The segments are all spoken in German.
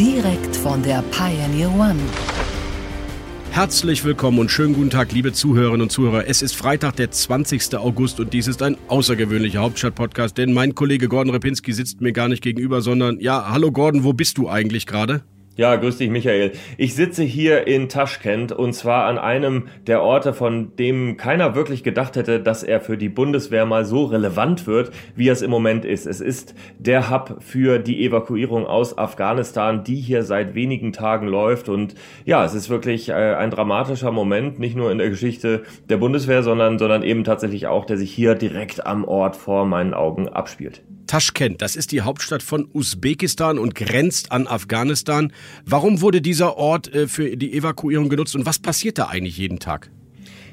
Direkt von der Pioneer One. Herzlich willkommen und schönen guten Tag, liebe Zuhörerinnen und Zuhörer. Es ist Freitag, der 20. August und dies ist ein außergewöhnlicher Hauptstadt-Podcast, denn mein Kollege Gordon Repinski sitzt mir gar nicht gegenüber, sondern ja, hallo Gordon, wo bist du eigentlich gerade? Ja, grüß dich, Michael. Ich sitze hier in Taschkent und zwar an einem der Orte, von dem keiner wirklich gedacht hätte, dass er für die Bundeswehr mal so relevant wird, wie es im Moment ist. Es ist der Hub für die Evakuierung aus Afghanistan, die hier seit wenigen Tagen läuft. Und ja, es ist wirklich äh, ein dramatischer Moment, nicht nur in der Geschichte der Bundeswehr, sondern, sondern eben tatsächlich auch, der sich hier direkt am Ort vor meinen Augen abspielt. Taschkent, das ist die Hauptstadt von Usbekistan und grenzt an Afghanistan. Warum wurde dieser Ort äh, für die Evakuierung genutzt und was passiert da eigentlich jeden Tag?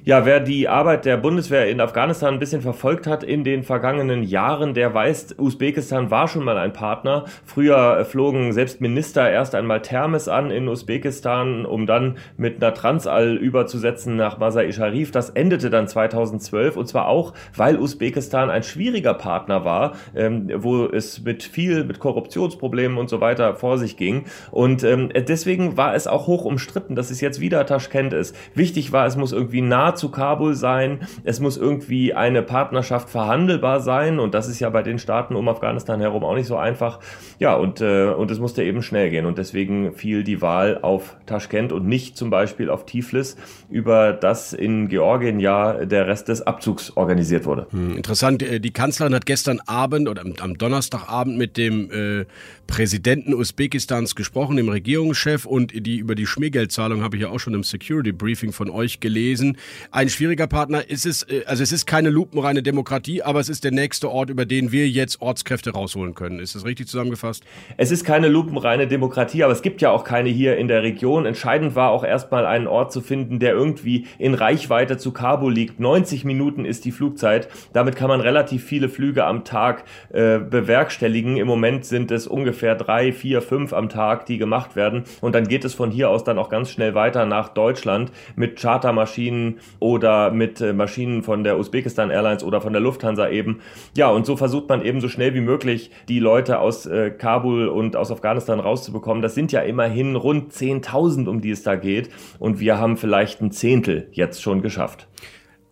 Ja, wer die Arbeit der Bundeswehr in Afghanistan ein bisschen verfolgt hat in den vergangenen Jahren, der weiß, Usbekistan war schon mal ein Partner. Früher flogen selbst Minister erst einmal Thermes an in Usbekistan, um dann mit einer Transall überzusetzen nach Masai Sharif. Das endete dann 2012 und zwar auch, weil Usbekistan ein schwieriger Partner war, ähm, wo es mit viel, mit Korruptionsproblemen und so weiter vor sich ging. Und ähm, deswegen war es auch hoch umstritten, dass es jetzt wieder Taschkent ist. Wichtig war, es muss irgendwie nah zu Kabul sein. Es muss irgendwie eine Partnerschaft verhandelbar sein und das ist ja bei den Staaten um Afghanistan herum auch nicht so einfach. Ja, und, äh, und es musste eben schnell gehen und deswegen fiel die Wahl auf Taschkent und nicht zum Beispiel auf Tiflis, über das in Georgien ja der Rest des Abzugs organisiert wurde. Hm, interessant, äh, die Kanzlerin hat gestern Abend oder am Donnerstagabend mit dem äh, Präsidenten Usbekistans gesprochen, dem Regierungschef und die über die Schmiergeldzahlung habe ich ja auch schon im Security Briefing von euch gelesen ein schwieriger Partner. ist Es äh, also es ist keine lupenreine Demokratie, aber es ist der nächste Ort, über den wir jetzt Ortskräfte rausholen können. Ist das richtig zusammengefasst? Es ist keine lupenreine Demokratie, aber es gibt ja auch keine hier in der Region. Entscheidend war auch erstmal einen Ort zu finden, der irgendwie in Reichweite zu Kabul liegt. 90 Minuten ist die Flugzeit. Damit kann man relativ viele Flüge am Tag äh, bewerkstelligen. Im Moment sind es ungefähr drei, vier, fünf am Tag, die gemacht werden. Und dann geht es von hier aus dann auch ganz schnell weiter nach Deutschland mit Chartermaschinen oder mit äh, Maschinen von der Usbekistan Airlines oder von der Lufthansa eben. Ja, und so versucht man eben so schnell wie möglich die Leute aus äh, Kabul und aus Afghanistan rauszubekommen. Das sind ja immerhin rund 10.000, um die es da geht. Und wir haben vielleicht ein Zehntel jetzt schon geschafft.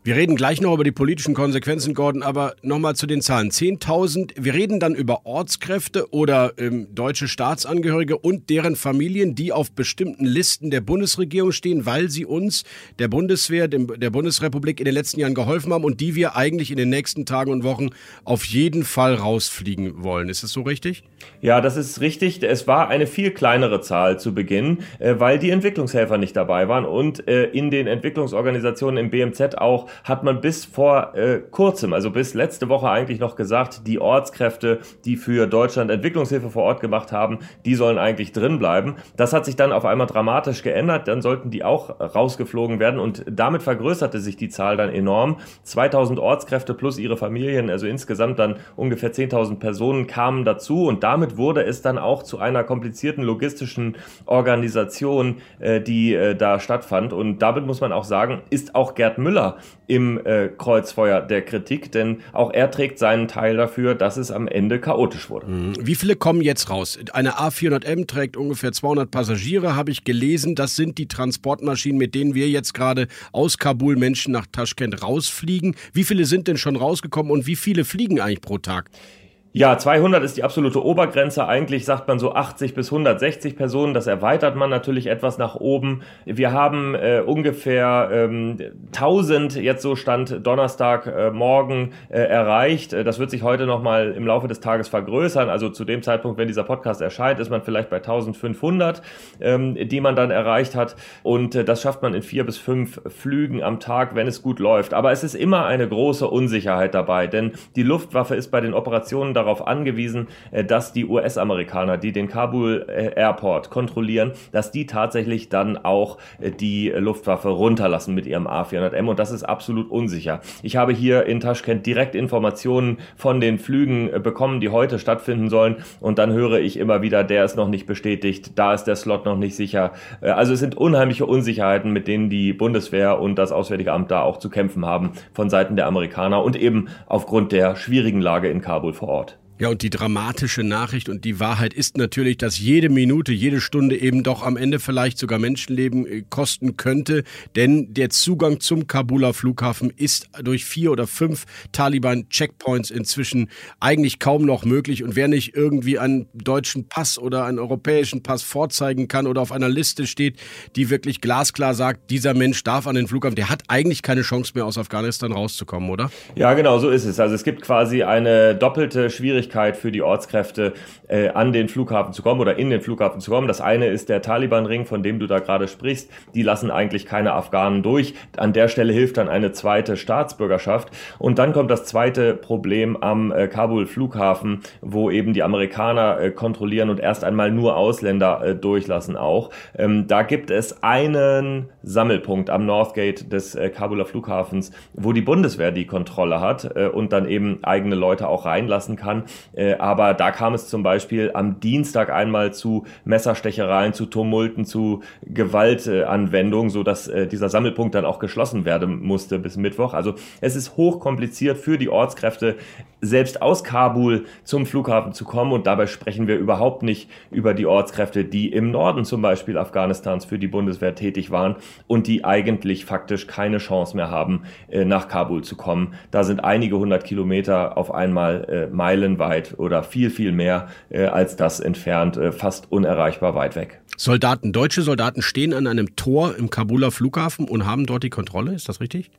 Wir reden gleich noch über die politischen Konsequenzen, Gordon, aber nochmal zu den Zahlen. 10.000, wir reden dann über Ortskräfte oder ähm, deutsche Staatsangehörige und deren Familien, die auf bestimmten Listen der Bundesregierung stehen, weil sie uns, der Bundeswehr, dem, der Bundesrepublik in den letzten Jahren geholfen haben und die wir eigentlich in den nächsten Tagen und Wochen auf jeden Fall rausfliegen wollen. Ist das so richtig? Ja, das ist richtig. Es war eine viel kleinere Zahl zu Beginn, äh, weil die Entwicklungshelfer nicht dabei waren und äh, in den Entwicklungsorganisationen im BMZ auch hat man bis vor äh, kurzem, also bis letzte Woche eigentlich noch gesagt, die Ortskräfte, die für Deutschland Entwicklungshilfe vor Ort gemacht haben, die sollen eigentlich drin bleiben. Das hat sich dann auf einmal dramatisch geändert, dann sollten die auch rausgeflogen werden und damit vergrößerte sich die Zahl dann enorm. 2000 Ortskräfte plus ihre Familien, also insgesamt dann ungefähr 10.000 Personen kamen dazu und damit wurde es dann auch zu einer komplizierten logistischen Organisation, äh, die äh, da stattfand und damit muss man auch sagen, ist auch Gerd Müller im äh, Kreuzfeuer der Kritik, denn auch er trägt seinen Teil dafür, dass es am Ende chaotisch wurde. Mhm. Wie viele kommen jetzt raus? Eine A400M trägt ungefähr 200 Passagiere, habe ich gelesen. Das sind die Transportmaschinen, mit denen wir jetzt gerade aus Kabul Menschen nach Taschkent rausfliegen. Wie viele sind denn schon rausgekommen und wie viele fliegen eigentlich pro Tag? Ja, 200 ist die absolute Obergrenze. Eigentlich sagt man so 80 bis 160 Personen. Das erweitert man natürlich etwas nach oben. Wir haben äh, ungefähr ähm, 1000 jetzt so Stand Donnerstag äh, morgen äh, erreicht. Äh, das wird sich heute nochmal im Laufe des Tages vergrößern. Also zu dem Zeitpunkt, wenn dieser Podcast erscheint, ist man vielleicht bei 1500, ähm, die man dann erreicht hat. Und äh, das schafft man in vier bis fünf Flügen am Tag, wenn es gut läuft. Aber es ist immer eine große Unsicherheit dabei, denn die Luftwaffe ist bei den Operationen darauf darauf angewiesen, äh, dass die US-Amerikaner, die den Kabul äh, Airport kontrollieren, dass die tatsächlich dann auch äh, die Luftwaffe runterlassen mit ihrem A400M und das ist absolut unsicher. Ich habe hier in Taschkent direkt Informationen von den Flügen bekommen, die heute stattfinden sollen und dann höre ich immer wieder, der ist noch nicht bestätigt, da ist der Slot noch nicht sicher. Also es sind unheimliche Unsicherheiten, mit denen die Bundeswehr und das Auswärtige Amt da auch zu kämpfen haben von Seiten der Amerikaner und eben aufgrund der schwierigen Lage in Kabul vor Ort. Ja, und die dramatische Nachricht und die Wahrheit ist natürlich, dass jede Minute, jede Stunde eben doch am Ende vielleicht sogar Menschenleben äh, kosten könnte, denn der Zugang zum Kabuler Flughafen ist durch vier oder fünf Taliban-Checkpoints inzwischen eigentlich kaum noch möglich und wer nicht irgendwie einen deutschen Pass oder einen europäischen Pass vorzeigen kann oder auf einer Liste steht, die wirklich glasklar sagt, dieser Mensch darf an den Flughafen, der hat eigentlich keine Chance mehr aus Afghanistan rauszukommen, oder? Ja, genau, so ist es. Also es gibt quasi eine doppelte Schwierigkeit Schwierigkeit für die Ortskräfte, äh, an den Flughafen zu kommen oder in den Flughafen zu kommen. Das eine ist der Taliban-Ring, von dem du da gerade sprichst. Die lassen eigentlich keine Afghanen durch. An der Stelle hilft dann eine zweite Staatsbürgerschaft. Und dann kommt das zweite Problem am äh, Kabul-Flughafen, wo eben die Amerikaner äh, kontrollieren und erst einmal nur Ausländer äh, durchlassen auch. Ähm, da gibt es einen Sammelpunkt am Northgate des äh, Kabuler Flughafens, wo die Bundeswehr die Kontrolle hat äh, und dann eben eigene Leute auch reinlassen kann. Äh, aber da kam es zum Beispiel am Dienstag einmal zu Messerstechereien, zu Tumulten, zu Gewaltanwendungen, so dass äh, dieser Sammelpunkt dann auch geschlossen werden musste bis Mittwoch. Also es ist hochkompliziert für die Ortskräfte, selbst aus Kabul zum Flughafen zu kommen. Und dabei sprechen wir überhaupt nicht über die Ortskräfte, die im Norden zum Beispiel Afghanistans für die Bundeswehr tätig waren und die eigentlich faktisch keine Chance mehr haben, äh, nach Kabul zu kommen. Da sind einige hundert Kilometer auf einmal Meilen weit oder viel, viel mehr äh, als das entfernt, äh, fast unerreichbar weit weg. Soldaten, deutsche Soldaten stehen an einem Tor im Kabuler Flughafen und haben dort die Kontrolle, ist das richtig?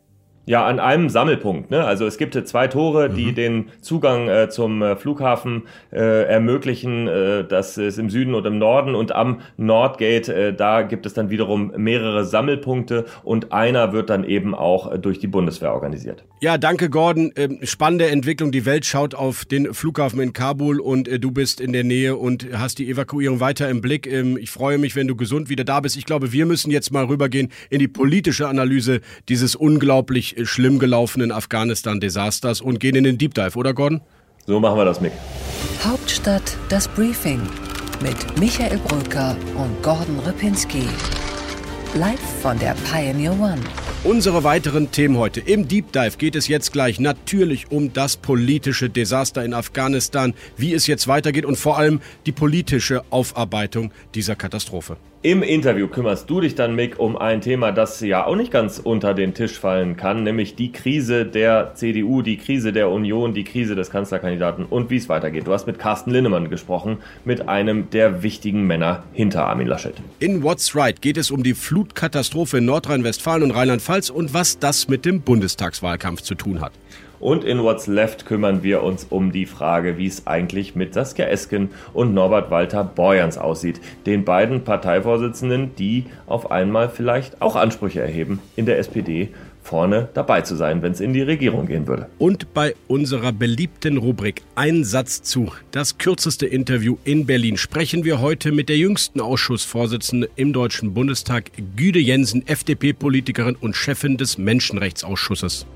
Ja, an einem Sammelpunkt. Ne? Also es gibt zwei Tore, die mhm. den Zugang äh, zum äh, Flughafen äh, ermöglichen. Äh, das ist im Süden und im Norden. Und am Nordgate, äh, da gibt es dann wiederum mehrere Sammelpunkte und einer wird dann eben auch äh, durch die Bundeswehr organisiert. Ja, danke Gordon. Ähm, spannende Entwicklung. Die Welt schaut auf den Flughafen in Kabul und äh, du bist in der Nähe und hast die Evakuierung weiter im Blick. Ähm, ich freue mich, wenn du gesund wieder da bist. Ich glaube, wir müssen jetzt mal rübergehen in die politische Analyse dieses unglaublich schlimm gelaufenen Afghanistan-Desasters und gehen in den Deep Dive, oder Gordon? So machen wir das, Mick. Hauptstadt das Briefing mit Michael Brücker und Gordon Ripinski. Live von der Pioneer One. Unsere weiteren Themen heute. Im Deep Dive geht es jetzt gleich natürlich um das politische Desaster in Afghanistan, wie es jetzt weitergeht und vor allem die politische Aufarbeitung dieser Katastrophe. Im Interview kümmerst du dich dann, Mick, um ein Thema, das ja auch nicht ganz unter den Tisch fallen kann, nämlich die Krise der CDU, die Krise der Union, die Krise des Kanzlerkandidaten und wie es weitergeht. Du hast mit Carsten Linnemann gesprochen, mit einem der wichtigen Männer hinter Armin Laschet. In What's Right geht es um die Flutkatastrophe in Nordrhein-Westfalen und Rheinland-Pfalz und was das mit dem Bundestagswahlkampf zu tun hat. Und in What's Left kümmern wir uns um die Frage, wie es eigentlich mit Saskia Esken und Norbert Walter Borjans aussieht. Den beiden Parteivorsitzenden, die auf einmal vielleicht auch Ansprüche erheben, in der SPD vorne dabei zu sein, wenn es in die Regierung gehen würde. Und bei unserer beliebten Rubrik Ein Satz zu, das kürzeste Interview in Berlin, sprechen wir heute mit der jüngsten Ausschussvorsitzenden im Deutschen Bundestag, Güde Jensen, FDP-Politikerin und Chefin des Menschenrechtsausschusses.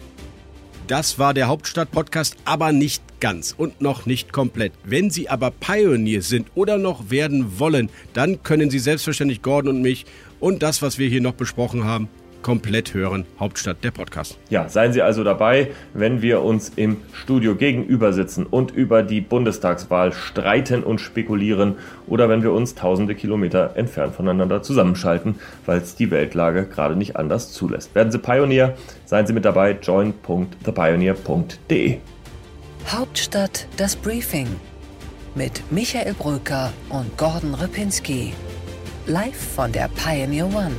Das war der Hauptstadt-Podcast, aber nicht ganz und noch nicht komplett. Wenn Sie aber Pioneer sind oder noch werden wollen, dann können Sie selbstverständlich Gordon und mich und das, was wir hier noch besprochen haben, komplett hören. Hauptstadt der Podcast. Ja, seien Sie also dabei, wenn wir uns im Studio gegenüber sitzen und über die Bundestagswahl streiten und spekulieren oder wenn wir uns tausende Kilometer entfernt voneinander zusammenschalten, weil es die Weltlage gerade nicht anders zulässt. Werden Sie Pionier, seien Sie mit dabei, join.thepioneer.de. Hauptstadt das Briefing mit Michael Bröker und Gordon Ripinski. Live von der Pioneer One.